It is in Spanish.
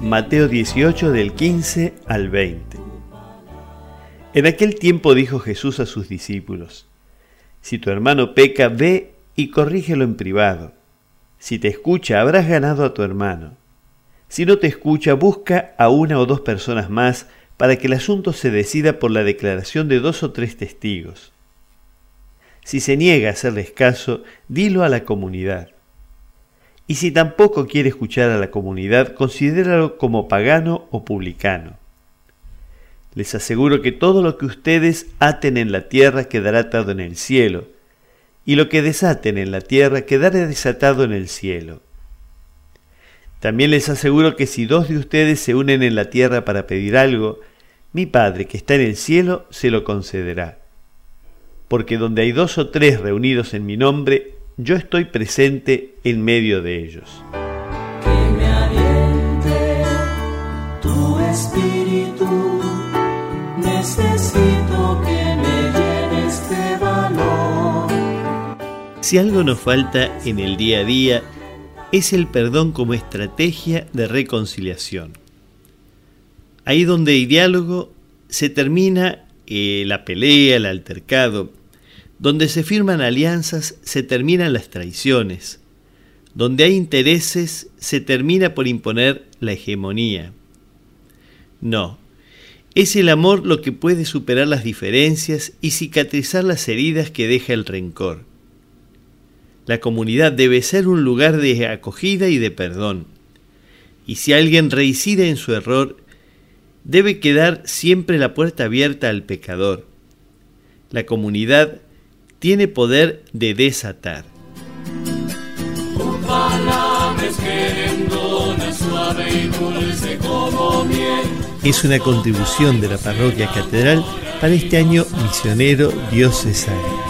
Mateo 18 del 15 al 20. En aquel tiempo dijo Jesús a sus discípulos, Si tu hermano peca, ve y corrígelo en privado. Si te escucha, habrás ganado a tu hermano. Si no te escucha, busca a una o dos personas más para que el asunto se decida por la declaración de dos o tres testigos. Si se niega a hacerles caso, dilo a la comunidad. Y si tampoco quiere escuchar a la comunidad, considéralo como pagano o publicano. Les aseguro que todo lo que ustedes aten en la tierra quedará atado en el cielo, y lo que desaten en la tierra quedará desatado en el cielo. También les aseguro que si dos de ustedes se unen en la tierra para pedir algo, mi Padre que está en el cielo se lo concederá. Porque donde hay dos o tres reunidos en mi nombre, yo estoy presente en medio de ellos. Que me aliente tu espíritu, necesito que me llenes de valor. Si algo nos falta en el día a día, es el perdón como estrategia de reconciliación. Ahí donde hay diálogo, se termina eh, la pelea, el altercado. Donde se firman alianzas, se terminan las traiciones. Donde hay intereses, se termina por imponer la hegemonía. No, es el amor lo que puede superar las diferencias y cicatrizar las heridas que deja el rencor. La comunidad debe ser un lugar de acogida y de perdón. Y si alguien reincide en su error, debe quedar siempre la puerta abierta al pecador. La comunidad tiene poder de desatar. Es una contribución de la parroquia catedral para este año misionero diocesano.